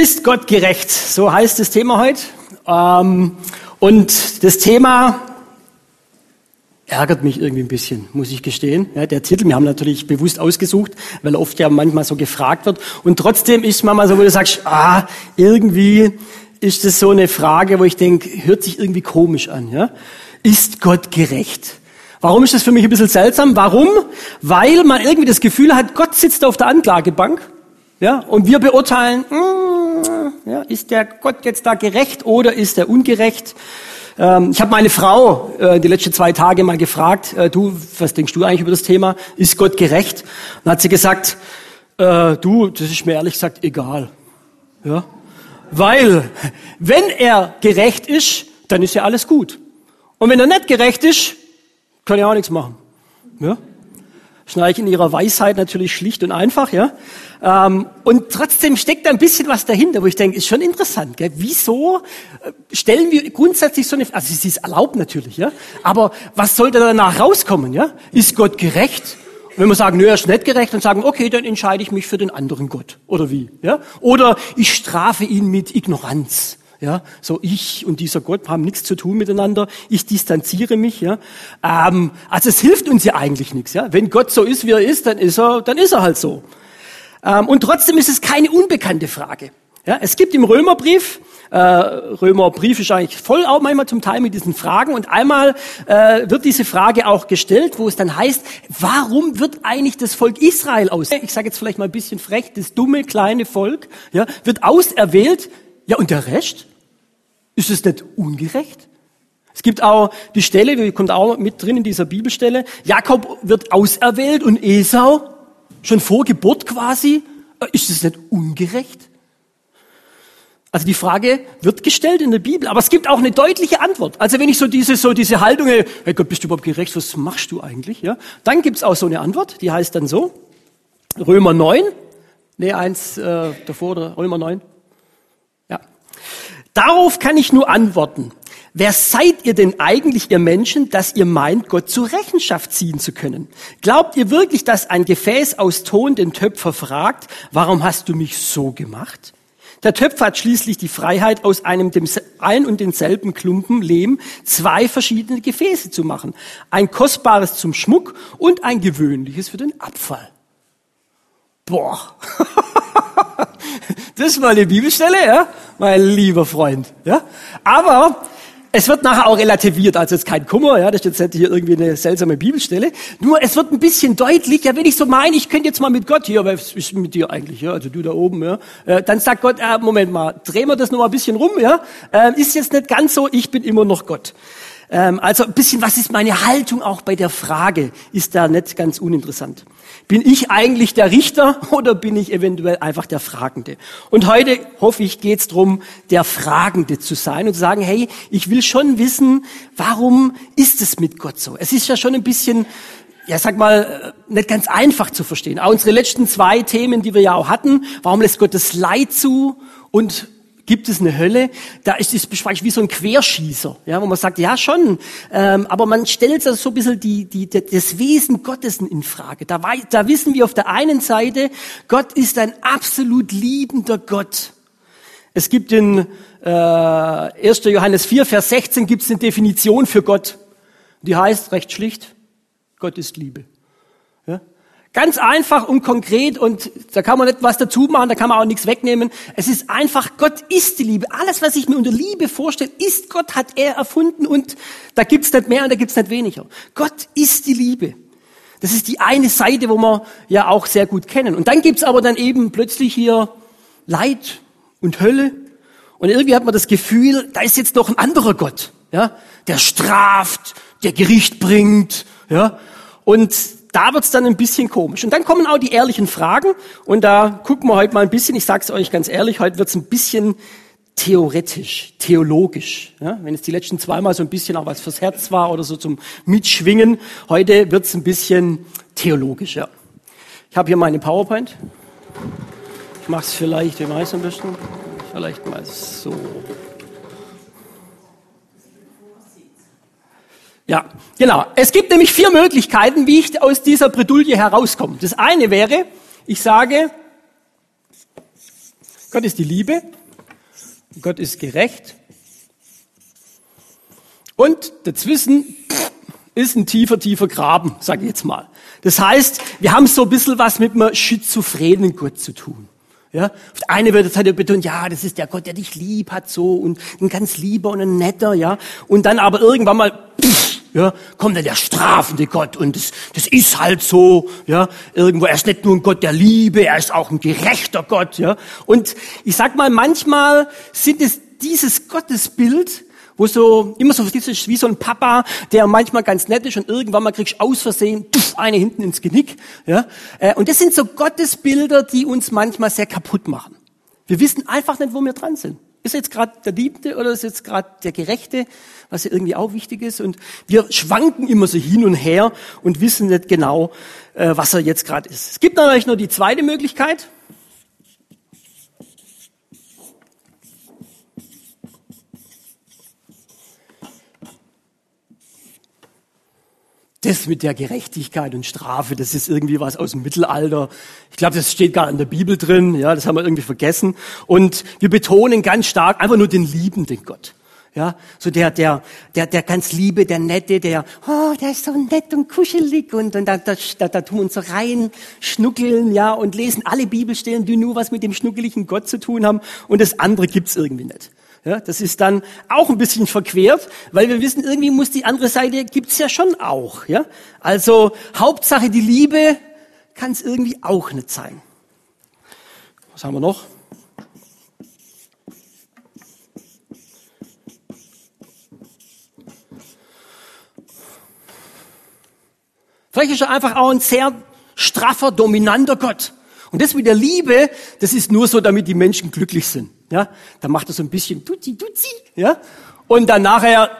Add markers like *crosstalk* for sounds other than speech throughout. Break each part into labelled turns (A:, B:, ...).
A: Ist Gott gerecht? So heißt das Thema heute. Ähm, und das Thema ärgert mich irgendwie ein bisschen, muss ich gestehen. Der Titel, wir haben natürlich bewusst ausgesucht, weil oft ja manchmal so gefragt wird. Und trotzdem ist manchmal so, wo du sagst, ah, irgendwie ist das so eine Frage, wo ich denke, hört sich irgendwie komisch an. Ja? Ist Gott gerecht? Warum ist das für mich ein bisschen seltsam? Warum? Weil man irgendwie das Gefühl hat, Gott sitzt auf der Anklagebank ja, und wir beurteilen, mm, ja, ist der Gott jetzt da gerecht oder ist er ungerecht? Ähm, ich habe meine Frau äh, die letzten zwei Tage mal gefragt, äh, du, was denkst du eigentlich über das Thema? Ist Gott gerecht? Und dann hat sie gesagt, äh, du, das ist mir ehrlich gesagt egal. Ja, weil wenn er gerecht ist, dann ist ja alles gut. Und wenn er nicht gerecht ist, kann er auch nichts machen. Ja? Schnarch in ihrer Weisheit natürlich schlicht und einfach, ja. Ähm, und trotzdem steckt da ein bisschen was dahinter, wo ich denke, ist schon interessant. Gell? Wieso äh, stellen wir grundsätzlich so eine, also es ist erlaubt natürlich, ja. Aber was soll da danach rauskommen, ja? Ist Gott gerecht? Wenn wir sagen, nö, er ist nicht gerecht, dann sagen, okay, dann entscheide ich mich für den anderen Gott. Oder wie, ja? Oder ich strafe ihn mit Ignoranz. Ja, so ich und dieser Gott haben nichts zu tun miteinander. Ich distanziere mich. Ja, ähm, also es hilft uns ja eigentlich nichts. Ja, wenn Gott so ist, wie er ist, dann ist er, dann ist er halt so. Ähm, und trotzdem ist es keine unbekannte Frage. Ja, es gibt im Römerbrief, äh, Römerbrief ist eigentlich voll auch manchmal zum Teil mit diesen Fragen und einmal äh, wird diese Frage auch gestellt, wo es dann heißt, warum wird eigentlich das Volk Israel aus? Ich sage jetzt vielleicht mal ein bisschen frech, das dumme kleine Volk, ja, wird auserwählt. Ja, und der Rest? Ist es nicht ungerecht? Es gibt auch die Stelle, die kommt auch mit drin in dieser Bibelstelle. Jakob wird auserwählt und Esau schon vor Geburt quasi. Ist es nicht ungerecht? Also die Frage wird gestellt in der Bibel, aber es gibt auch eine deutliche Antwort. Also wenn ich so diese, so diese Haltung, hey Gott, bist du überhaupt gerecht? Was machst du eigentlich? Ja, dann gibt's auch so eine Antwort, die heißt dann so, Römer 9, nee, eins äh, davor, oder Römer 9, Darauf kann ich nur antworten. Wer seid ihr denn eigentlich, ihr Menschen, dass ihr meint, Gott zur Rechenschaft ziehen zu können? Glaubt ihr wirklich, dass ein Gefäß aus Ton den Töpfer fragt, warum hast du mich so gemacht? Der Töpfer hat schließlich die Freiheit, aus einem dem ein und denselben Klumpen Lehm zwei verschiedene Gefäße zu machen. Ein kostbares zum Schmuck und ein gewöhnliches für den Abfall. Boah. *laughs* Das ist mal eine Bibelstelle, ja, mein lieber Freund, ja. Aber es wird nachher auch relativiert, also ist kein Kummer, ja, das ist jetzt hier irgendwie eine seltsame Bibelstelle. Nur es wird ein bisschen deutlich, ja, wenn ich so meine, ich könnte jetzt mal mit Gott hier, was ist mit dir eigentlich, ja, also du da oben, ja, äh, dann sagt Gott, äh, Moment mal, drehen wir das noch mal ein bisschen rum, ja, äh, ist jetzt nicht ganz so, ich bin immer noch Gott. Ähm, also ein bisschen, was ist meine Haltung auch bei der Frage, ist da nicht ganz uninteressant. Bin ich eigentlich der Richter *laughs* oder bin ich eventuell einfach der Fragende? Und heute hoffe ich, geht es darum, der Fragende zu sein und zu sagen, hey, ich will schon wissen, warum ist es mit Gott so? Es ist ja schon ein bisschen, ja, sag mal, äh, nicht ganz einfach zu verstehen. Auch unsere letzten zwei Themen, die wir ja auch hatten, warum lässt Gott das Leid zu und Gibt es eine Hölle? Da ist es wie so ein Querschießer, ja, wo man sagt, ja schon, ähm, aber man stellt so ein bisschen die, die, das Wesen Gottes in Frage. Da, da wissen wir auf der einen Seite, Gott ist ein absolut liebender Gott. Es gibt in äh, 1. Johannes 4, Vers 16 gibt es eine Definition für Gott. Die heißt recht schlicht, Gott ist Liebe. Ganz einfach und konkret und da kann man nicht was dazu machen, da kann man auch nichts wegnehmen. Es ist einfach, Gott ist die Liebe. Alles, was ich mir unter Liebe vorstelle, ist Gott, hat er erfunden und da gibt's nicht mehr und da gibt's nicht weniger. Gott ist die Liebe. Das ist die eine Seite, wo wir ja auch sehr gut kennen. Und dann gibt's aber dann eben plötzlich hier Leid und Hölle. Und irgendwie hat man das Gefühl, da ist jetzt noch ein anderer Gott, ja, der straft, der Gericht bringt, ja. Und da wird's dann ein bisschen komisch. Und dann kommen auch die ehrlichen Fragen. Und da gucken wir heute mal ein bisschen, ich sage es euch ganz ehrlich, heute wird's ein bisschen theoretisch, theologisch. Ja, wenn es die letzten zweimal so ein bisschen auch was fürs Herz war oder so zum Mitschwingen, heute wird's ein bisschen theologisch. Ja. Ich habe hier meine PowerPoint. Ich mache es vielleicht, ich am besten? Vielleicht mal so. Ja, genau. Es gibt nämlich vier Möglichkeiten, wie ich aus dieser Bredouille herauskomme. Das eine wäre, ich sage, Gott ist die Liebe, Gott ist gerecht und dazwischen ist ein tiefer, tiefer Graben, sage ich jetzt mal. Das heißt, wir haben so ein bisschen was mit einem schizophrenen Gott zu tun. Ja, eine wird halt betont, ja, das ist der Gott, der dich lieb hat, so und ein ganz lieber und ein netter, ja. Und dann aber irgendwann mal, pff, ja, kommt dann der strafende Gott und das, das ist halt so, ja. Irgendwo, er ist nicht nur ein Gott der Liebe, er ist auch ein gerechter Gott, ja. Und ich sag mal, manchmal sind es dieses Gottesbild, wo so, immer so, wie so ein Papa, der manchmal ganz nett ist und irgendwann mal kriegst aus Versehen tuff, eine hinten ins Genick, ja. Äh, und das sind so Gottesbilder, die uns manchmal sehr kaputt machen. Wir wissen einfach nicht, wo wir dran sind. Ist jetzt gerade der Liebende oder ist jetzt gerade der Gerechte, was ja irgendwie auch wichtig ist. Und wir schwanken immer so hin und her und wissen nicht genau, äh, was er jetzt gerade ist. Es gibt natürlich noch die zweite Möglichkeit. Das mit der Gerechtigkeit und Strafe, das ist irgendwie was aus dem Mittelalter. Ich glaube, das steht gar in der Bibel drin. Ja, das haben wir irgendwie vergessen. Und wir betonen ganz stark einfach nur den liebenden Gott. Ja, so der, der, der, der ganz liebe, der nette, der, oh, der ist so nett und kuschelig und, und da, da, da, da tun wir uns so rein schnuckeln, ja, und lesen alle Bibelstellen, die nur was mit dem schnuckeligen Gott zu tun haben und das andere gibt's irgendwie nicht. Ja, das ist dann auch ein bisschen verquert, weil wir wissen, irgendwie muss die andere Seite, gibt's ja schon auch. Ja? Also Hauptsache die Liebe kann es irgendwie auch nicht sein. Was haben wir noch? Vielleicht ist er einfach auch ein sehr straffer, dominanter Gott. Und das mit der Liebe, das ist nur so, damit die Menschen glücklich sind. Ja, dann macht er so ein bisschen Duzi, Duzi, ja, und dann nachher,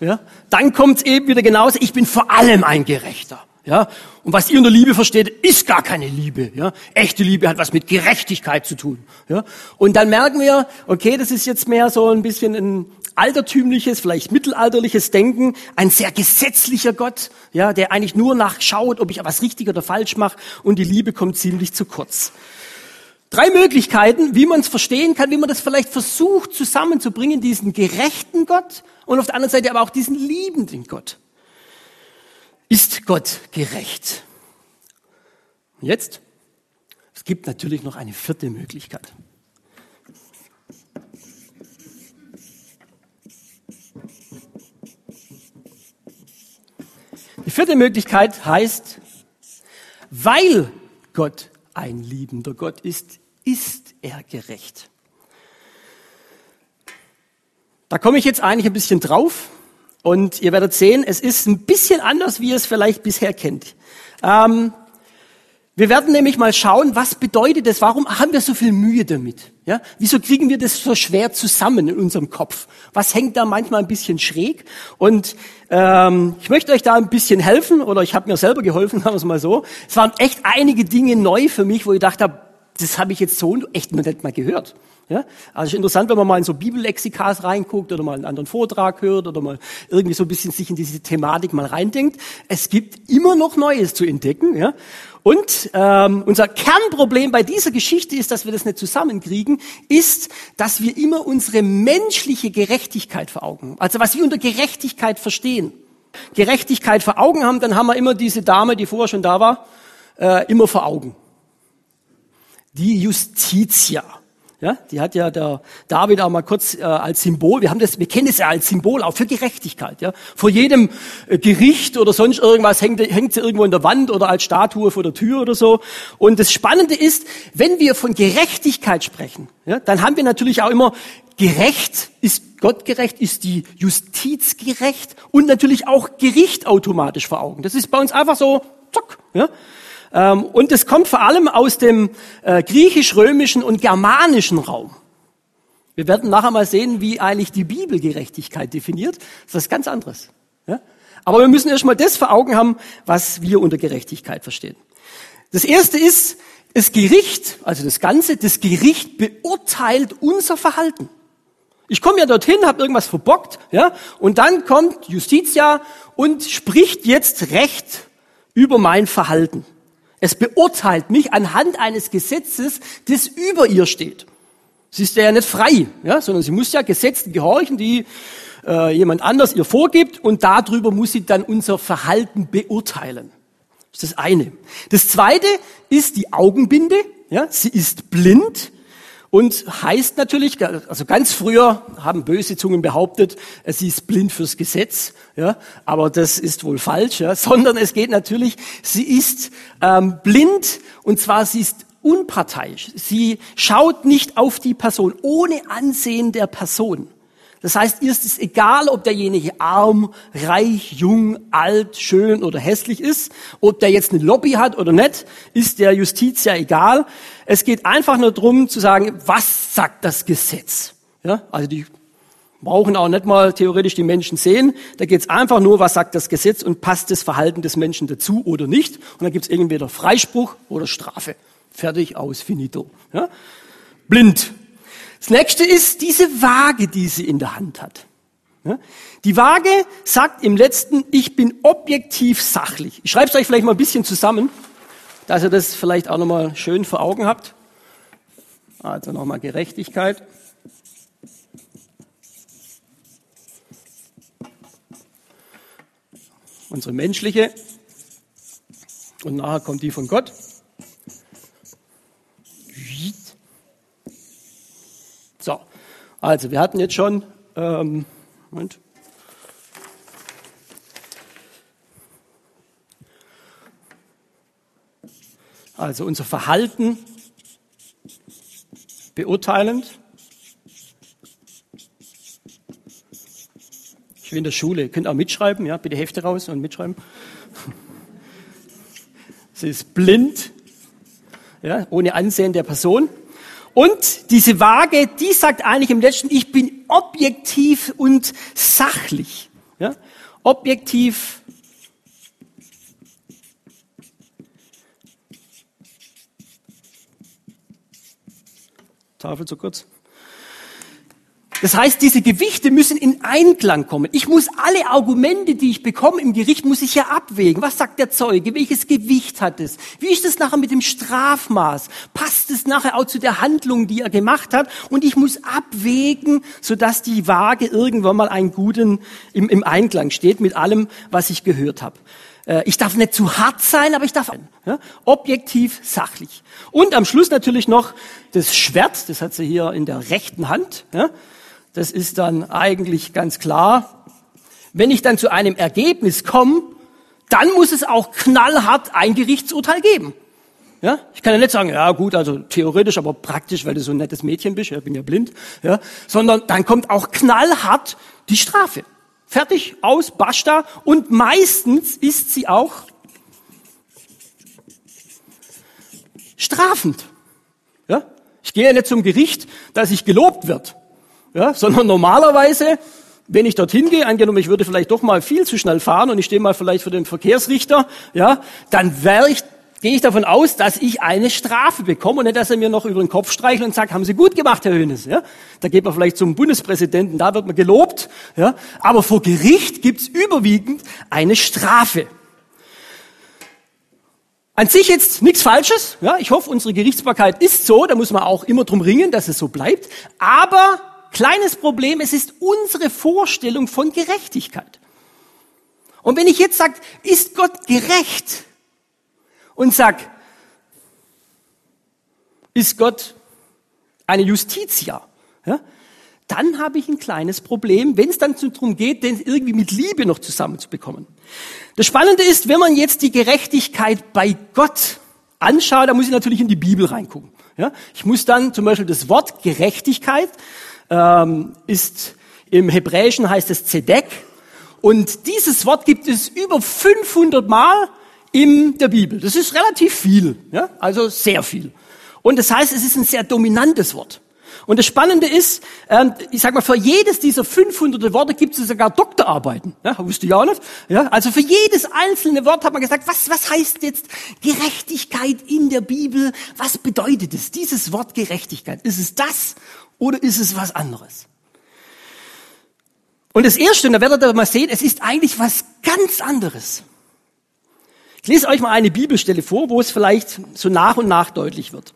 A: ja, dann kommt's eben wieder genauso. Ich bin vor allem ein Gerechter. Ja, und was ihr unter Liebe versteht, ist gar keine Liebe. Ja, echte Liebe hat was mit Gerechtigkeit zu tun. Ja, und dann merken wir, okay, das ist jetzt mehr so ein bisschen ein altertümliches, vielleicht mittelalterliches Denken, ein sehr gesetzlicher Gott, ja, der eigentlich nur nachschaut, ob ich was richtig oder falsch mache, und die Liebe kommt ziemlich zu kurz. Drei Möglichkeiten, wie man es verstehen kann, wie man das vielleicht versucht zusammenzubringen, diesen gerechten Gott und auf der anderen Seite aber auch diesen liebenden Gott. Ist Gott gerecht? Jetzt? Es gibt natürlich noch eine vierte Möglichkeit. Die vierte Möglichkeit heißt, weil Gott ein liebender Gott ist, ist er gerecht. Da komme ich jetzt eigentlich ein bisschen drauf und ihr werdet sehen, es ist ein bisschen anders, wie ihr es vielleicht bisher kennt. Ähm, wir werden nämlich mal schauen, was bedeutet das? Warum haben wir so viel Mühe damit? Ja? Wieso kriegen wir das so schwer zusammen in unserem Kopf? Was hängt da manchmal ein bisschen schräg? Und ähm, ich möchte euch da ein bisschen helfen, oder ich habe mir selber geholfen, *laughs* sagen wir es mal so. Es waren echt einige Dinge neu für mich, wo ich dachte, das habe ich jetzt so echt noch nicht mal gehört. Ja? Also ist interessant, wenn man mal in so Bibellexikas reinguckt oder mal einen anderen Vortrag hört oder mal irgendwie so ein bisschen sich in diese Thematik mal reindenkt. Es gibt immer noch Neues zu entdecken. Ja? Und ähm, unser Kernproblem bei dieser Geschichte ist, dass wir das nicht zusammenkriegen, ist, dass wir immer unsere menschliche Gerechtigkeit vor Augen haben. Also was wir unter Gerechtigkeit verstehen. Gerechtigkeit vor Augen haben, dann haben wir immer diese Dame, die vorher schon da war, äh, immer vor Augen die Justitia. Ja, die hat ja der David auch mal kurz äh, als Symbol, wir haben das, wir kennen es ja als Symbol auch für Gerechtigkeit. Ja, vor jedem äh, Gericht oder sonst irgendwas hängt, hängt sie irgendwo in der Wand oder als Statue vor der Tür oder so. Und das Spannende ist, wenn wir von Gerechtigkeit sprechen, ja, dann haben wir natürlich auch immer gerecht, ist Gott gerecht, ist die Justiz gerecht und natürlich auch Gericht automatisch vor Augen. Das ist bei uns einfach so, zack, ja. Ähm, und es kommt vor allem aus dem äh, griechisch-römischen und germanischen Raum. Wir werden nachher mal sehen, wie eigentlich die Bibel Gerechtigkeit definiert. Das ist was ganz anderes. Ja? Aber wir müssen erstmal das vor Augen haben, was wir unter Gerechtigkeit verstehen. Das erste ist, das Gericht, also das Ganze, das Gericht beurteilt unser Verhalten. Ich komme ja dorthin, habe irgendwas verbockt, ja, und dann kommt Justitia und spricht jetzt Recht über mein Verhalten. Es beurteilt mich anhand eines Gesetzes, das über ihr steht. Sie ist ja nicht frei, ja, sondern sie muss ja Gesetzen gehorchen, die äh, jemand anders ihr vorgibt und darüber muss sie dann unser Verhalten beurteilen. Das ist das eine. Das zweite ist die Augenbinde. Ja, sie ist blind und heißt natürlich, also ganz früher haben böse Zungen behauptet, sie ist blind fürs Gesetz, ja, aber das ist wohl falsch, ja, *laughs* sondern es geht natürlich, sie ist ähm, blind und zwar sie ist unparteiisch. Sie schaut nicht auf die Person ohne Ansehen der Person. Das heißt, ihr ist es egal, ob derjenige arm, reich, jung, alt, schön oder hässlich ist, ob der jetzt eine Lobby hat oder nicht, ist der Justiz ja egal. Es geht einfach nur darum zu sagen, was sagt das Gesetz? Ja, also die brauchen auch nicht mal theoretisch die Menschen sehen. Da geht es einfach nur, was sagt das Gesetz und passt das Verhalten des Menschen dazu oder nicht. Und dann gibt es entweder Freispruch oder Strafe. Fertig, aus, finito. Ja? Blind. Das nächste ist diese Waage, die sie in der Hand hat. Die Waage sagt im letzten, ich bin objektiv sachlich. Ich schreibe es euch vielleicht mal ein bisschen zusammen, dass ihr das vielleicht auch nochmal schön vor Augen habt. Also nochmal Gerechtigkeit. Unsere menschliche. Und nachher kommt die von Gott. So, also wir hatten jetzt schon, ähm, Moment. Also unser Verhalten beurteilend. Ich bin in der Schule, ihr könnt auch mitschreiben, ja, bitte Hefte raus und mitschreiben. *laughs* Sie ist blind, ja, ohne Ansehen der Person. Und diese Waage, die sagt eigentlich im letzten, ich bin objektiv und sachlich. Ja? Objektiv. Tafel zu kurz. Das heißt, diese Gewichte müssen in Einklang kommen. Ich muss alle Argumente, die ich bekomme im Gericht, muss ich ja abwägen. Was sagt der Zeuge? Welches Gewicht hat es? Wie ist es nachher mit dem Strafmaß? Passt es nachher auch zu der Handlung, die er gemacht hat? Und ich muss abwägen, sodass die Waage irgendwann mal einen guten, im, im Einklang steht mit allem, was ich gehört habe. Äh, ich darf nicht zu hart sein, aber ich darf ja, objektiv, sachlich. Und am Schluss natürlich noch das Schwert, das hat sie hier in der rechten Hand. Ja, das ist dann eigentlich ganz klar. Wenn ich dann zu einem Ergebnis komme, dann muss es auch knallhart ein Gerichtsurteil geben. Ja, ich kann ja nicht sagen, ja gut, also theoretisch, aber praktisch, weil du so ein nettes Mädchen bist, ja, bin ja blind, ja, sondern dann kommt auch knallhart die Strafe. Fertig, aus, basta. Und meistens ist sie auch strafend. Ja? Ich gehe ja nicht zum Gericht, dass ich gelobt wird ja, sondern normalerweise, wenn ich dorthin gehe, angenommen, ich würde vielleicht doch mal viel zu schnell fahren und ich stehe mal vielleicht für den Verkehrsrichter, ja, dann wäre ich gehe ich davon aus, dass ich eine Strafe bekomme und nicht, dass er mir noch über den Kopf streichelt und sagt, haben Sie gut gemacht, Herr Hönes. Ja? Da geht man vielleicht zum Bundespräsidenten, da wird man gelobt. Ja? Aber vor Gericht gibt's überwiegend eine Strafe. An sich jetzt nichts Falsches. Ja? Ich hoffe, unsere Gerichtsbarkeit ist so, da muss man auch immer drum ringen, dass es so bleibt. Aber Kleines Problem, es ist unsere Vorstellung von Gerechtigkeit. Und wenn ich jetzt sage, ist Gott gerecht? Und sag, ist Gott eine Justitia? Ja? Dann habe ich ein kleines Problem, wenn es dann darum geht, den irgendwie mit Liebe noch zusammenzubekommen. Das Spannende ist, wenn man jetzt die Gerechtigkeit bei Gott anschaut, da muss ich natürlich in die Bibel reingucken. Ja? Ich muss dann zum Beispiel das Wort Gerechtigkeit ähm, ist im Hebräischen heißt es Zedek. Und dieses Wort gibt es über 500 Mal in der Bibel. Das ist relativ viel, ja? also sehr viel. Und das heißt, es ist ein sehr dominantes Wort. Und das Spannende ist, ähm, ich sag mal, für jedes dieser 500 Worte gibt es sogar Doktorarbeiten. Ja, wusste ich auch nicht. Ja, also für jedes einzelne Wort hat man gesagt, was, was heißt jetzt Gerechtigkeit in der Bibel? Was bedeutet es, dieses Wort Gerechtigkeit? Ist es das oder ist es was anderes? Und das Erste, und da werdet ihr mal sehen, es ist eigentlich was ganz anderes. Ich lese euch mal eine Bibelstelle vor, wo es vielleicht so nach und nach deutlich wird.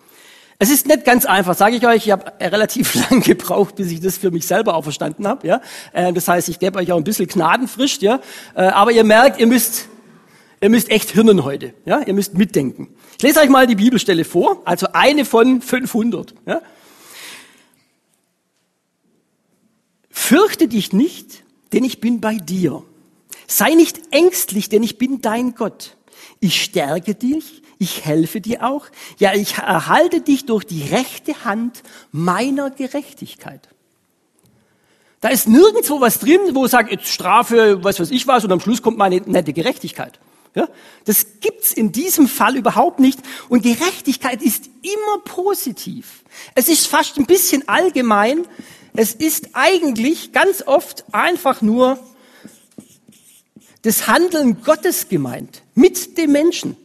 A: Es ist nicht ganz einfach, sage ich euch. Ich habe relativ *laughs* lang gebraucht, bis ich das für mich selber auch verstanden habe. Ja? Äh, das heißt, ich gebe euch auch ein bisschen Gnadenfrist. Ja? Äh, aber ihr merkt, ihr müsst, ihr müsst echt hirnen heute. Ja? Ihr müsst mitdenken. Ich lese euch mal die Bibelstelle vor, also eine von 500. Ja? Fürchte dich nicht, denn ich bin bei dir. Sei nicht ängstlich, denn ich bin dein Gott. Ich stärke dich, ich helfe dir auch. Ja, ich erhalte dich durch die rechte Hand meiner Gerechtigkeit. Da ist nirgendwo was drin, wo sagt, jetzt Strafe, was weiß ich was, und am Schluss kommt meine nette Gerechtigkeit. Ja, das gibt's in diesem Fall überhaupt nicht. Und Gerechtigkeit ist immer positiv. Es ist fast ein bisschen allgemein. Es ist eigentlich ganz oft einfach nur das Handeln Gottes gemeint mit dem Menschen.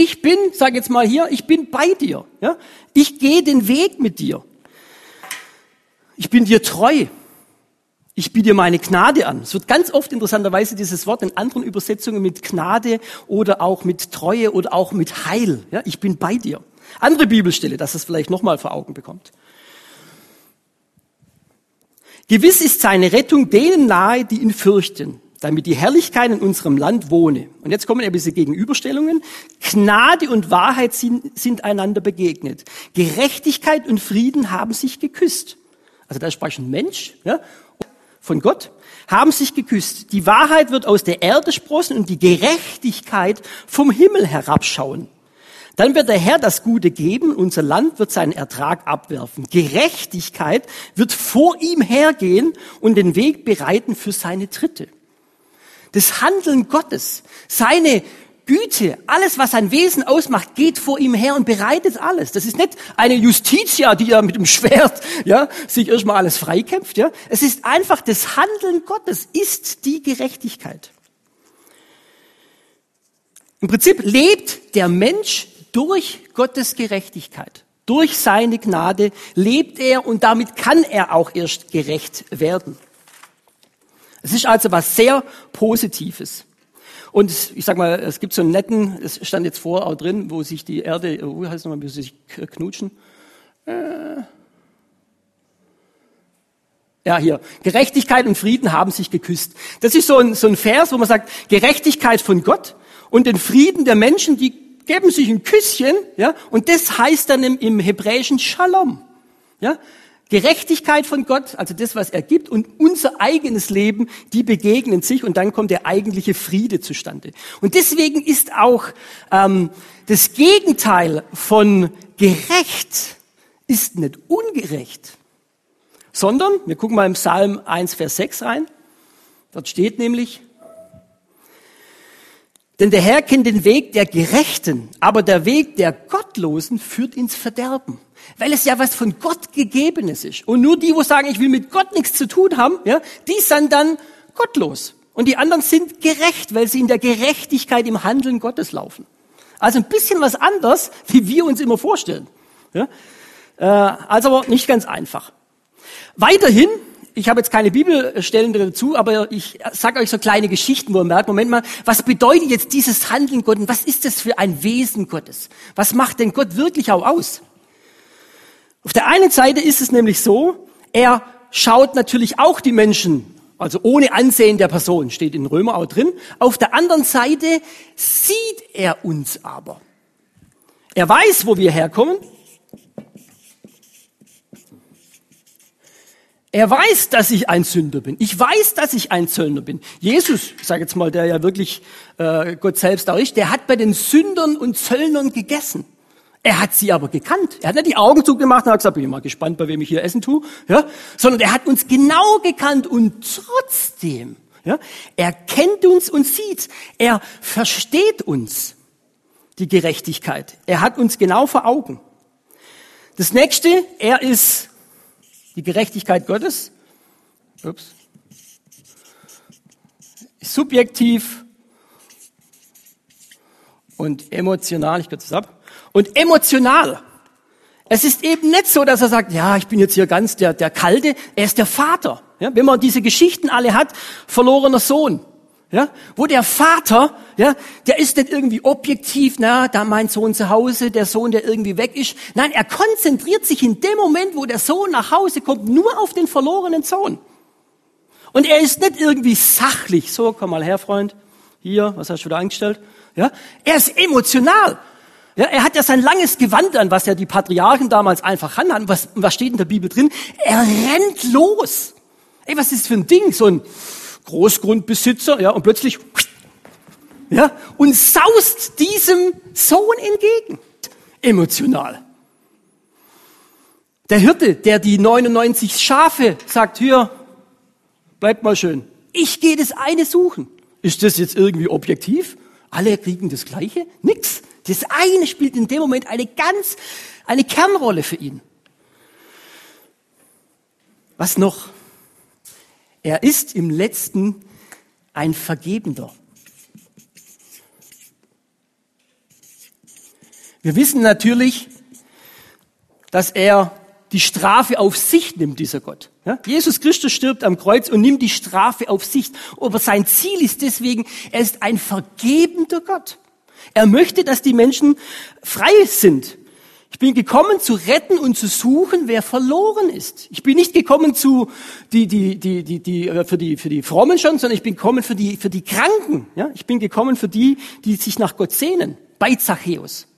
A: Ich bin, sag jetzt mal hier, ich bin bei dir. Ja? Ich gehe den Weg mit dir. Ich bin dir treu. Ich biete dir meine Gnade an. Es wird ganz oft interessanterweise dieses Wort in anderen Übersetzungen mit Gnade oder auch mit Treue oder auch mit Heil. Ja, ich bin bei dir. Andere Bibelstelle, dass es vielleicht nochmal vor Augen bekommt. Gewiss ist seine Rettung denen nahe, die ihn fürchten damit die Herrlichkeit in unserem Land wohne. Und jetzt kommen ein bisschen Gegenüberstellungen. Gnade und Wahrheit sind, sind einander begegnet. Gerechtigkeit und Frieden haben sich geküsst. Also da spricht ein Mensch ja, von Gott, haben sich geküsst. Die Wahrheit wird aus der Erde sprossen und die Gerechtigkeit vom Himmel herabschauen. Dann wird der Herr das Gute geben, unser Land wird seinen Ertrag abwerfen. Gerechtigkeit wird vor ihm hergehen und den Weg bereiten für seine Tritte das Handeln Gottes, seine Güte, alles, was sein Wesen ausmacht, geht vor ihm her und bereitet alles. Das ist nicht eine Justitia, die ja mit dem Schwert, ja, sich erstmal alles freikämpft, ja. Es ist einfach das Handeln Gottes, ist die Gerechtigkeit. Im Prinzip lebt der Mensch durch Gottes Gerechtigkeit. Durch seine Gnade lebt er und damit kann er auch erst gerecht werden. Es ist also was sehr Positives. Und ich sag mal, es gibt so einen netten, es stand jetzt vor auch drin, wo sich die Erde, oh, wie heißt es nochmal, wie sie sich knutschen? Äh ja, hier. Gerechtigkeit und Frieden haben sich geküsst. Das ist so ein, so ein Vers, wo man sagt, Gerechtigkeit von Gott und den Frieden der Menschen, die geben sich ein Küsschen, ja, und das heißt dann im, im Hebräischen Shalom. Ja, Gerechtigkeit von Gott, also das, was er gibt, und unser eigenes Leben, die begegnen sich und dann kommt der eigentliche Friede zustande. Und deswegen ist auch ähm, das Gegenteil von gerecht ist nicht ungerecht, sondern, wir gucken mal im Psalm 1, Vers 6 rein, dort steht nämlich, denn der Herr kennt den Weg der Gerechten, aber der Weg der Gottlosen führt ins Verderben. Weil es ja was von Gott gegebenes ist. Und nur die, wo sagen, ich will mit Gott nichts zu tun haben, ja, die sind dann gottlos. Und die anderen sind gerecht, weil sie in der Gerechtigkeit im Handeln Gottes laufen. Also ein bisschen was anders, wie wir uns immer vorstellen. Ja? Äh, also aber nicht ganz einfach. Weiterhin ich habe jetzt keine Bibelstellen dazu, aber ich sage euch so kleine Geschichten, wo ihr merkt, Moment mal, was bedeutet jetzt dieses Handeln Gottes? Was ist das für ein Wesen Gottes? Was macht denn Gott wirklich auch aus? Auf der einen Seite ist es nämlich so, er schaut natürlich auch die Menschen, also ohne Ansehen der Person, steht in Römer auch drin. Auf der anderen Seite sieht er uns aber. Er weiß, wo wir herkommen Er weiß, dass ich ein Sünder bin. Ich weiß, dass ich ein Zöllner bin. Jesus, ich sage jetzt mal, der ja wirklich äh, Gott selbst auch ist, der hat bei den Sündern und Zöllnern gegessen. Er hat sie aber gekannt. Er hat nicht die Augen zugemacht und hat gesagt, bin ich mal gespannt, bei wem ich hier essen tue, ja? sondern er hat uns genau gekannt und trotzdem, ja, er kennt uns und sieht, er versteht uns, die Gerechtigkeit. Er hat uns genau vor Augen. Das nächste, er ist die Gerechtigkeit Gottes, ups, subjektiv und emotional, ich kürze es ab, und emotional. Es ist eben nicht so, dass er sagt, ja, ich bin jetzt hier ganz der, der Kalte, er ist der Vater. Ja, wenn man diese Geschichten alle hat, verlorener Sohn. Ja, wo der Vater, ja, der ist nicht irgendwie objektiv, na, da mein Sohn zu Hause, der Sohn, der irgendwie weg ist. Nein, er konzentriert sich in dem Moment, wo der Sohn nach Hause kommt, nur auf den verlorenen Sohn. Und er ist nicht irgendwie sachlich. So, komm mal her, Freund. Hier, was hast du da eingestellt? Ja, er ist emotional. Ja, er hat ja sein langes Gewand an, was ja die Patriarchen damals einfach hatten. Was, was steht in der Bibel drin? Er rennt los. Ey, was ist das für ein Ding? So ein Großgrundbesitzer, ja, und plötzlich, ja, und saust diesem Sohn entgegen. Emotional. Der Hirte, der die 99 Schafe sagt, hier, bleibt mal schön. Ich gehe das eine suchen. Ist das jetzt irgendwie objektiv? Alle kriegen das Gleiche? Nix. Das eine spielt in dem Moment eine ganz, eine Kernrolle für ihn. Was noch? Er ist im letzten ein Vergebender. Wir wissen natürlich, dass er die Strafe auf sich nimmt, dieser Gott. Ja? Jesus Christus stirbt am Kreuz und nimmt die Strafe auf sich. Aber sein Ziel ist deswegen, er ist ein vergebender Gott. Er möchte, dass die Menschen frei sind. Ich bin gekommen zu retten und zu suchen, wer verloren ist. Ich bin nicht gekommen zu die, die, die, die, die, äh, für die, für die Frommen schon, sondern ich bin gekommen für die, für die Kranken. Ja, ich bin gekommen für die, die sich nach Gott sehnen. Bei Zachäus.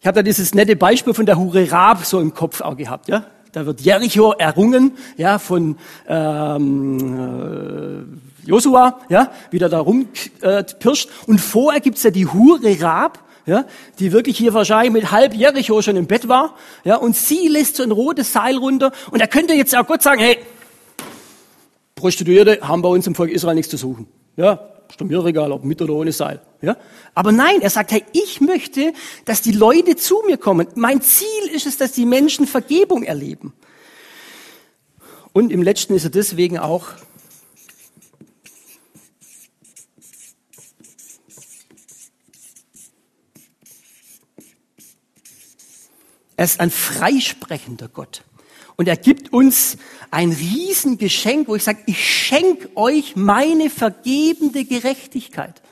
A: Ich habe da dieses nette Beispiel von der Hure Rab so im Kopf auch gehabt. Ja, da wird Jericho errungen, ja, von ähm, äh, Josua, ja, wie der da rumpirscht. Äh, und vorher gibt's ja die Hure Rab, ja, die wirklich hier wahrscheinlich mit halb Jericho schon im Bett war, ja, und sie lässt so ein rotes Seil runter und er könnte jetzt auch Gott sagen, hey, Prostituierte haben bei uns im Volk Israel nichts zu suchen, ja, ist doch mir egal, ob mit oder ohne Seil, ja. Aber nein, er sagt, hey, ich möchte, dass die Leute zu mir kommen. Mein Ziel ist es, dass die Menschen Vergebung erleben. Und im letzten ist er deswegen auch Er ist ein freisprechender Gott. Und er gibt uns ein Riesengeschenk, wo ich sage, ich schenke euch meine vergebende Gerechtigkeit.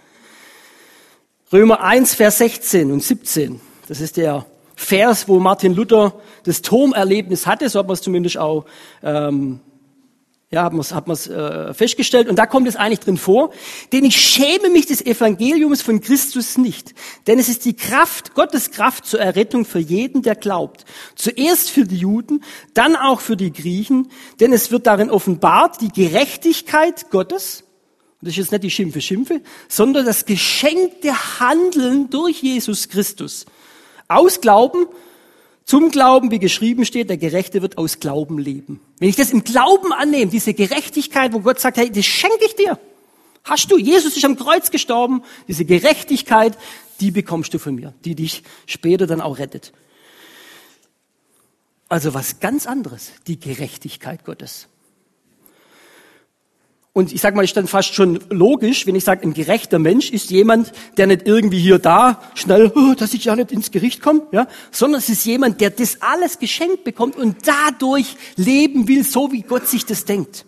A: Römer 1, Vers 16 und 17. Das ist der Vers, wo Martin Luther das Turmerlebnis hatte, so hat man es zumindest auch ähm, ja, hat man es hat man's, äh, festgestellt. Und da kommt es eigentlich drin vor. Denn ich schäme mich des Evangeliums von Christus nicht. Denn es ist die Kraft, Gottes Kraft zur Errettung für jeden, der glaubt. Zuerst für die Juden, dann auch für die Griechen. Denn es wird darin offenbart die Gerechtigkeit Gottes. Das ist jetzt nicht die Schimpfe, Schimpfe, sondern das geschenkte Handeln durch Jesus Christus. Aus Glauben zum Glauben, wie geschrieben steht, der Gerechte wird aus Glauben leben. Wenn ich das im Glauben annehme, diese Gerechtigkeit, wo Gott sagt, hey, das schenke ich dir. Hast du, Jesus ist am Kreuz gestorben, diese Gerechtigkeit, die bekommst du von mir, die dich später dann auch rettet. Also was ganz anderes, die Gerechtigkeit Gottes. Und ich sage mal, ist dann fast schon logisch, wenn ich sage, ein gerechter Mensch ist jemand, der nicht irgendwie hier da schnell, oh, dass ich ja nicht ins Gericht komme, ja, sondern es ist jemand, der das alles geschenkt bekommt und dadurch leben will, so wie Gott sich das denkt.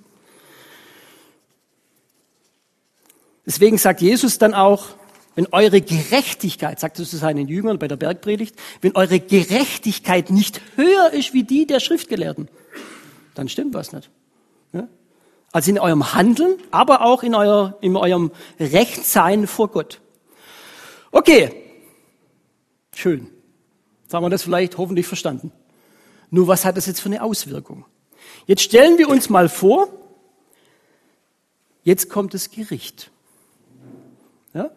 A: Deswegen sagt Jesus dann auch, wenn eure Gerechtigkeit, sagt es zu seinen Jüngern bei der Bergpredigt, wenn eure Gerechtigkeit nicht höher ist wie die der Schriftgelehrten, dann stimmt was nicht. Also in eurem Handeln, aber auch in, euer, in eurem Rechtsein vor Gott. Okay, schön. Jetzt haben wir das vielleicht hoffentlich verstanden. Nur was hat das jetzt für eine Auswirkung? Jetzt stellen wir uns mal vor, jetzt kommt das Gericht. Ja?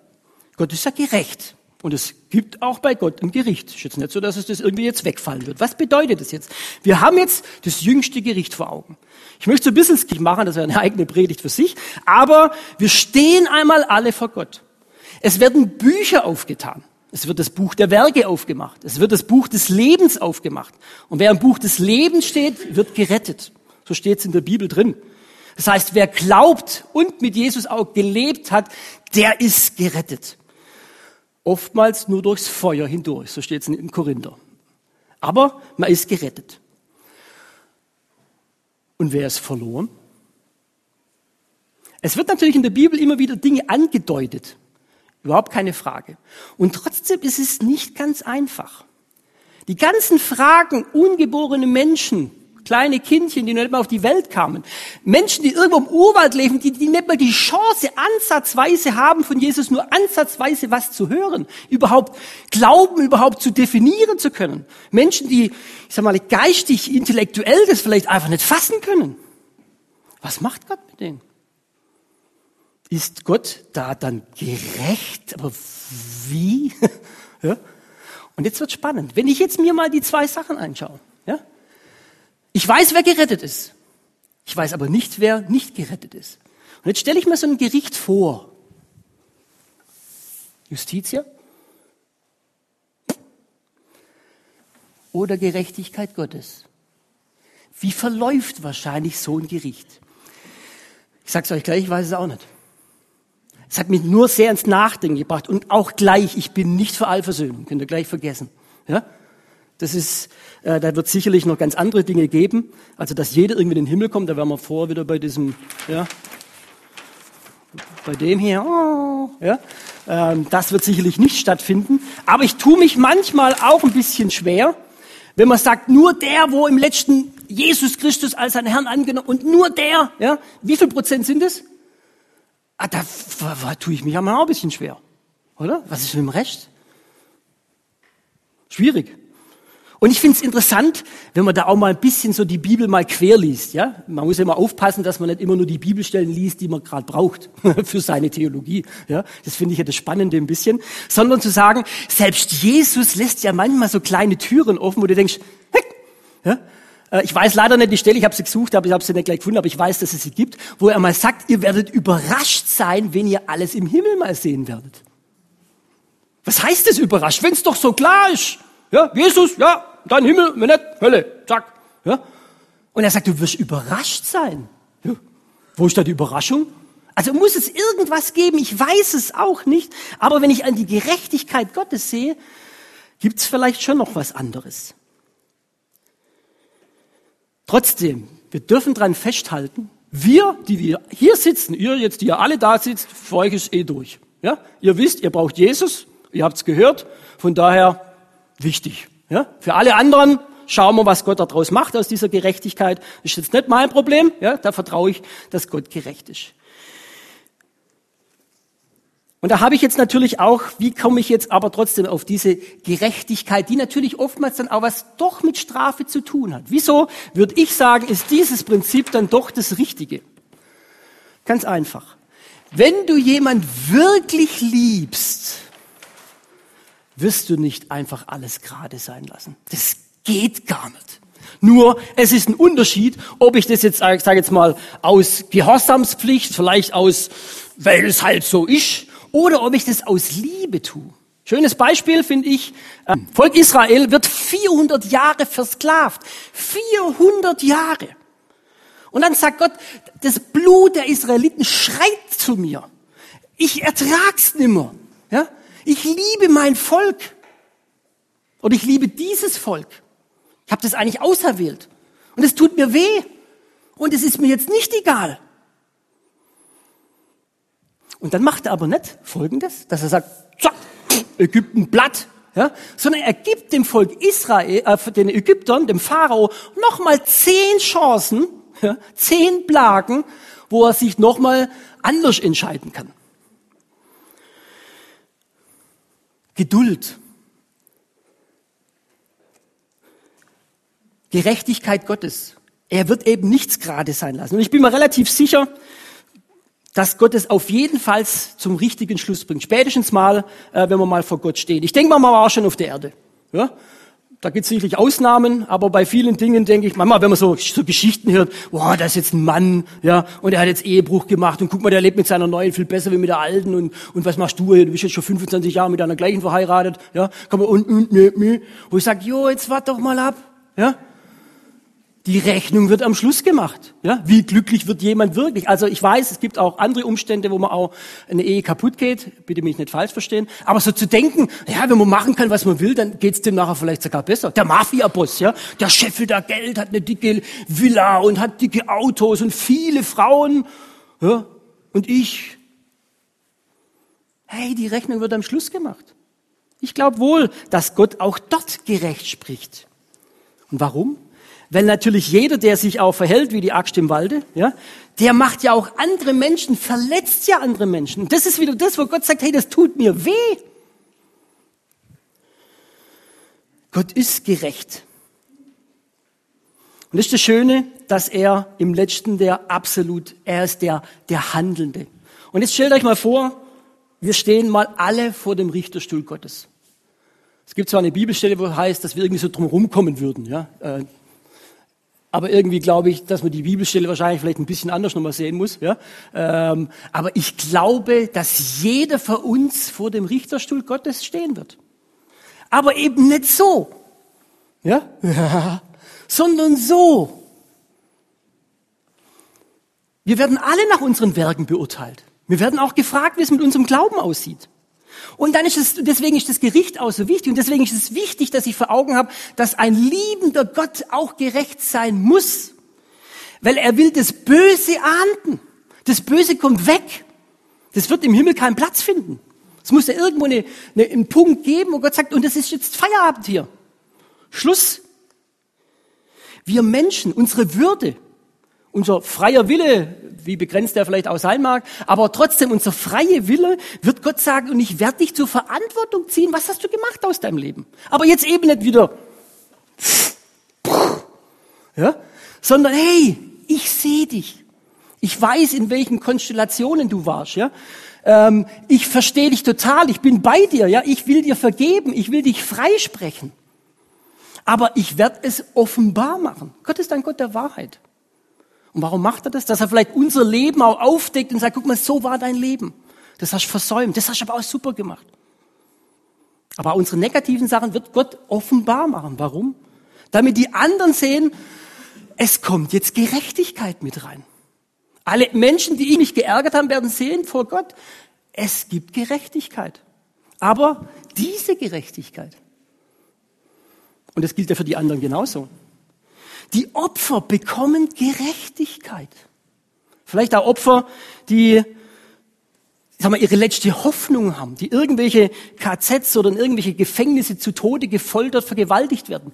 A: Gott ist ja gerecht. Und es gibt auch bei Gott ein Gericht. Es ist jetzt nicht so, dass es das irgendwie jetzt wegfallen wird. Was bedeutet das jetzt? Wir haben jetzt das jüngste Gericht vor Augen. Ich möchte so ein bisschen skip machen, das wäre eine eigene Predigt für sich. Aber wir stehen einmal alle vor Gott. Es werden Bücher aufgetan. Es wird das Buch der Werke aufgemacht. Es wird das Buch des Lebens aufgemacht. Und wer im Buch des Lebens steht, wird gerettet. So steht es in der Bibel drin. Das heißt, wer glaubt und mit Jesus auch gelebt hat, der ist gerettet. Oftmals nur durchs Feuer hindurch, so steht es in Korinther. Aber man ist gerettet. Und wer ist verloren? Es wird natürlich in der Bibel immer wieder Dinge angedeutet. Überhaupt keine Frage. Und trotzdem ist es nicht ganz einfach. Die ganzen Fragen ungeborene Menschen, kleine Kindchen, die noch nicht mal auf die Welt kamen, Menschen, die irgendwo im Urwald leben, die, die nicht mal die Chance ansatzweise haben, von Jesus nur ansatzweise was zu hören, überhaupt glauben, überhaupt zu definieren zu können. Menschen, die, ich sag mal, geistig, intellektuell das vielleicht einfach nicht fassen können. Was macht Gott mit denen? Ist Gott da dann gerecht? Aber wie? *laughs* ja? Und jetzt wird spannend. Wenn ich jetzt mir mal die zwei Sachen anschaue, ja? Ich weiß, wer gerettet ist. Ich weiß aber nicht, wer nicht gerettet ist. Und jetzt stelle ich mir so ein Gericht vor. Justitia oder Gerechtigkeit Gottes. Wie verläuft wahrscheinlich so ein Gericht? Ich sage es euch gleich, ich weiß es auch nicht. Es hat mich nur sehr ins Nachdenken gebracht und auch gleich, ich bin nicht für Allversöhnung, könnt ihr gleich vergessen. Ja? Das ist, äh, da wird sicherlich noch ganz andere Dinge geben, also dass jeder irgendwie in den Himmel kommt, da wären wir vor wieder bei diesem, ja, bei dem hier, oh, ja, ähm, das wird sicherlich nicht stattfinden. Aber ich tue mich manchmal auch ein bisschen schwer, wenn man sagt, nur der, wo im letzten Jesus Christus als seinen Herrn angenommen und nur der, ja, wie viel Prozent sind es? Ah, da, da, tue ich mich auch ein bisschen schwer. Oder? Was ist mit dem Recht? Schwierig. Und ich finde es interessant, wenn man da auch mal ein bisschen so die Bibel mal quer liest. Ja? Man muss ja immer aufpassen, dass man nicht immer nur die Bibelstellen liest, die man gerade braucht *laughs* für seine Theologie. Ja? Das finde ich ja das Spannende ein bisschen. Sondern zu sagen, selbst Jesus lässt ja manchmal so kleine Türen offen, wo du denkst, heck, ja? Äh, ich weiß leider nicht die Stelle, ich habe sie gesucht, aber ich habe sie nicht gleich gefunden, aber ich weiß, dass es sie gibt, wo er mal sagt, ihr werdet überrascht sein, wenn ihr alles im Himmel mal sehen werdet. Was heißt das überrascht, wenn es doch so klar ist? Ja, Jesus, ja, dein Himmel, wenn nicht, Hölle, zack. Ja? Und er sagt, du wirst überrascht sein. Ja. Wo ist da die Überraschung? Also muss es irgendwas geben, ich weiß es auch nicht, aber wenn ich an die Gerechtigkeit Gottes sehe, gibt es vielleicht schon noch was anderes. Trotzdem, wir dürfen dran festhalten, wir, die wir hier sitzen, ihr jetzt, die ihr alle da sitzt, für euch ist eh durch. Ja? Ihr wisst, ihr braucht Jesus, ihr habt es gehört, von daher wichtig. Ja? Für alle anderen schauen wir, was Gott daraus macht aus dieser Gerechtigkeit. Ist jetzt nicht mein Problem, ja? da vertraue ich, dass Gott gerecht ist. Und da habe ich jetzt natürlich auch, wie komme ich jetzt aber trotzdem auf diese Gerechtigkeit, die natürlich oftmals dann auch was doch mit Strafe zu tun hat. Wieso würde ich sagen, ist dieses Prinzip dann doch das Richtige? Ganz einfach. Wenn du jemand wirklich liebst, wirst du nicht einfach alles gerade sein lassen. Das geht gar nicht. Nur es ist ein Unterschied, ob ich das jetzt, ich sage jetzt mal, aus Gehorsamspflicht, vielleicht aus, weil es halt so ist, oder ob ich das aus Liebe tue. Schönes Beispiel finde ich, äh, Volk Israel wird 400 Jahre versklavt. 400 Jahre. Und dann sagt Gott, das Blut der Israeliten schreit zu mir. Ich ertrag's nimmer. Ja? Ich liebe mein Volk. Und ich liebe dieses Volk. Ich habe das eigentlich auserwählt. Und es tut mir weh. Und es ist mir jetzt nicht egal. Und dann macht er aber nicht Folgendes, dass er sagt, zack, Ägypten platt, ja, sondern er gibt dem Volk Israel, äh, den Ägyptern, dem Pharao, nochmal zehn Chancen, ja, zehn Plagen, wo er sich nochmal anders entscheiden kann. Geduld. Gerechtigkeit Gottes. Er wird eben nichts gerade sein lassen. Und ich bin mir relativ sicher, dass Gott es auf jeden Fall zum richtigen Schluss bringt. Spätestens mal, äh, wenn man mal vor Gott steht. Ich denke mal, man war schon auf der Erde. Ja? Da gibt es sicherlich Ausnahmen, aber bei vielen Dingen denke ich, manchmal, wenn man so, so Geschichten hört, wow, da ist jetzt ein Mann, ja, und er hat jetzt Ehebruch gemacht und guck mal, der lebt mit seiner neuen viel besser wie mit der alten und, und was machst du? Du bist jetzt schon 25 Jahre mit deiner gleichen verheiratet, ja, kann man und, und, nö, nö. Wo ich sage, jo, jetzt wart doch mal ab, ja. Die Rechnung wird am Schluss gemacht. Ja? Wie glücklich wird jemand wirklich? Also ich weiß, es gibt auch andere Umstände, wo man auch eine Ehe kaputt geht. Bitte mich nicht falsch verstehen. Aber so zu denken, ja, wenn man machen kann, was man will, dann geht's dem nachher vielleicht sogar besser. Der Mafia-Boss, ja, der scheffelt da Geld, hat eine dicke Villa und hat dicke Autos und viele Frauen. Ja? Und ich. Hey, die Rechnung wird am Schluss gemacht. Ich glaube wohl, dass Gott auch dort gerecht spricht. Und warum? Weil natürlich jeder, der sich auch verhält wie die Axt im Walde, ja, der macht ja auch andere Menschen, verletzt ja andere Menschen. Und das ist wieder das, wo Gott sagt, hey, das tut mir weh. Gott ist gerecht. Und das ist das Schöne, dass er im letzten der absolut, er ist der, der Handelnde. Und jetzt stellt euch mal vor, wir stehen mal alle vor dem Richterstuhl Gottes. Es gibt zwar eine Bibelstelle, wo heißt, dass wir irgendwie so drum kommen würden, ja. Äh, aber irgendwie glaube ich, dass man die Bibelstelle wahrscheinlich vielleicht ein bisschen anders nochmal sehen muss, ja. Ähm, aber ich glaube, dass jeder von uns vor dem Richterstuhl Gottes stehen wird. Aber eben nicht so, ja, *laughs* sondern so. Wir werden alle nach unseren Werken beurteilt. Wir werden auch gefragt, wie es mit unserem Glauben aussieht. Und dann ist es, deswegen ist das Gericht auch so wichtig. Und deswegen ist es wichtig, dass ich vor Augen habe, dass ein liebender Gott auch gerecht sein muss. Weil er will das Böse ahnden. Das Böse kommt weg. Das wird im Himmel keinen Platz finden. Es muss ja irgendwo eine, eine, einen Punkt geben, wo Gott sagt, und das ist jetzt Feierabend hier. Schluss. Wir Menschen, unsere Würde, unser freier Wille, wie begrenzt er vielleicht auch sein mag, aber trotzdem unser freie Wille wird Gott sagen, und ich werde dich zur Verantwortung ziehen, was hast du gemacht aus deinem Leben? Aber jetzt eben nicht wieder, ja, sondern hey, ich sehe dich. Ich weiß, in welchen Konstellationen du warst, ja. Ähm, ich verstehe dich total, ich bin bei dir, ja. Ich will dir vergeben, ich will dich freisprechen. Aber ich werde es offenbar machen. Gott ist ein Gott der Wahrheit. Und warum macht er das? Dass er vielleicht unser Leben auch aufdeckt und sagt, guck mal, so war dein Leben. Das hast du versäumt. Das hast du aber auch super gemacht. Aber unsere negativen Sachen wird Gott offenbar machen. Warum? Damit die anderen sehen, es kommt jetzt Gerechtigkeit mit rein. Alle Menschen, die mich geärgert haben, werden sehen vor Gott, es gibt Gerechtigkeit. Aber diese Gerechtigkeit, und das gilt ja für die anderen genauso, die Opfer bekommen Gerechtigkeit. Vielleicht auch Opfer, die sag mal, ihre letzte Hoffnung haben, die irgendwelche KZs oder in irgendwelche Gefängnisse zu Tode gefoltert, vergewaltigt werden.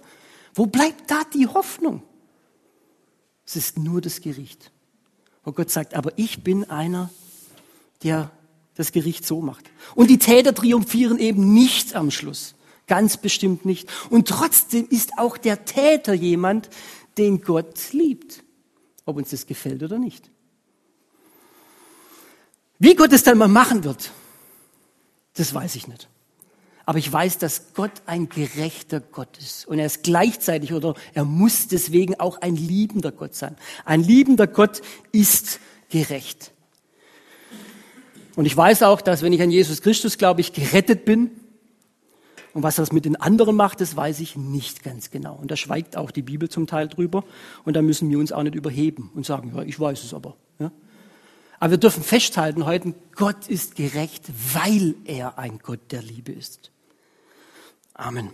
A: Wo bleibt da die Hoffnung? Es ist nur das Gericht. Wo Gott sagt, aber ich bin einer, der das Gericht so macht. Und die Täter triumphieren eben nicht am Schluss. Ganz bestimmt nicht. Und trotzdem ist auch der Täter jemand, den Gott liebt, ob uns das gefällt oder nicht. Wie Gott es dann mal machen wird, das weiß ich nicht. Aber ich weiß, dass Gott ein gerechter Gott ist. Und er ist gleichzeitig oder er muss deswegen auch ein liebender Gott sein. Ein liebender Gott ist gerecht. Und ich weiß auch, dass wenn ich an Jesus Christus glaube, ich gerettet bin, und was das mit den anderen macht, das weiß ich nicht ganz genau. Und da schweigt auch die Bibel zum Teil drüber. Und da müssen wir uns auch nicht überheben und sagen, ja, ich weiß es aber. Ja? Aber wir dürfen festhalten heute, Gott ist gerecht, weil er ein Gott der Liebe ist. Amen.